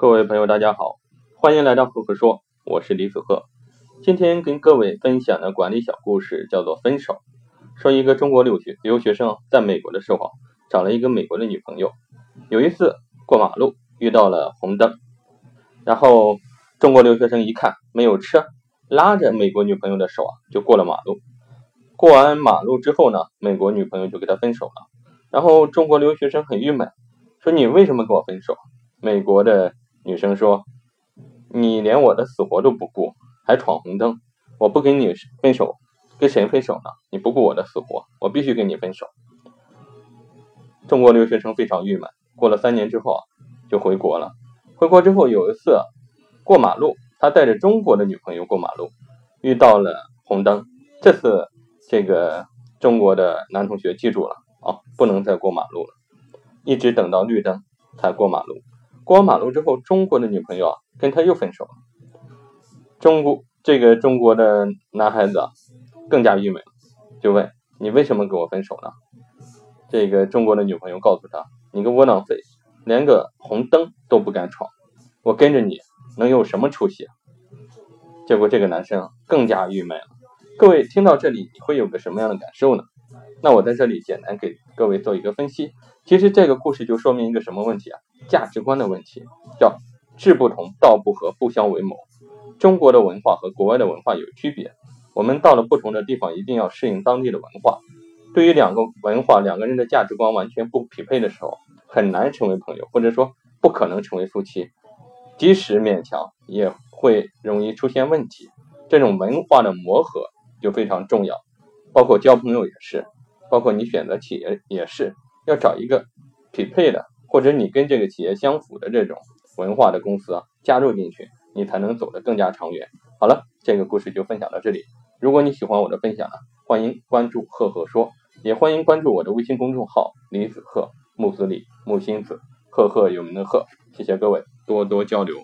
各位朋友，大家好，欢迎来到赫赫说，我是李子赫。今天跟各位分享的管理小故事叫做分手。说一个中国留学留学生在美国的时候，找了一个美国的女朋友。有一次过马路遇到了红灯，然后中国留学生一看没有车，拉着美国女朋友的手啊就过了马路。过完马路之后呢，美国女朋友就跟他分手了。然后中国留学生很郁闷，说你为什么跟我分手？美国的。女生说：“你连我的死活都不顾，还闯红灯，我不跟你分手，跟谁分手呢？你不顾我的死活，我必须跟你分手。”中国留学生非常郁闷。过了三年之后，就回国了。回国之后有一次过马路，他带着中国的女朋友过马路，遇到了红灯。这次这个中国的男同学记住了啊，不能再过马路了，一直等到绿灯才过马路。过马路之后，中国的女朋友啊跟他又分手了。中国这个中国的男孩子啊更加郁闷，就问你为什么跟我分手呢？这个中国的女朋友告诉他：“你个窝囊废，连个红灯都不敢闯，我跟着你能有什么出息？”结果这个男生更加郁闷了。各位听到这里，你会有个什么样的感受呢？那我在这里简单给各位做一个分析。其实这个故事就说明一个什么问题啊？价值观的问题，叫志不同道不合，不相为谋。中国的文化和国外的文化有区别，我们到了不同的地方，一定要适应当地的文化。对于两个文化、两个人的价值观完全不匹配的时候，很难成为朋友，或者说不可能成为夫妻。即使勉强，也会容易出现问题。这种文化的磨合就非常重要，包括交朋友也是。包括你选择企业也是要找一个匹配的，或者你跟这个企业相符的这种文化的公司啊，加入进去，你才能走得更加长远。好了，这个故事就分享到这里。如果你喜欢我的分享呢，欢迎关注赫赫说，也欢迎关注我的微信公众号李子赫木子李木心子赫赫有名的赫。谢谢各位，多多交流。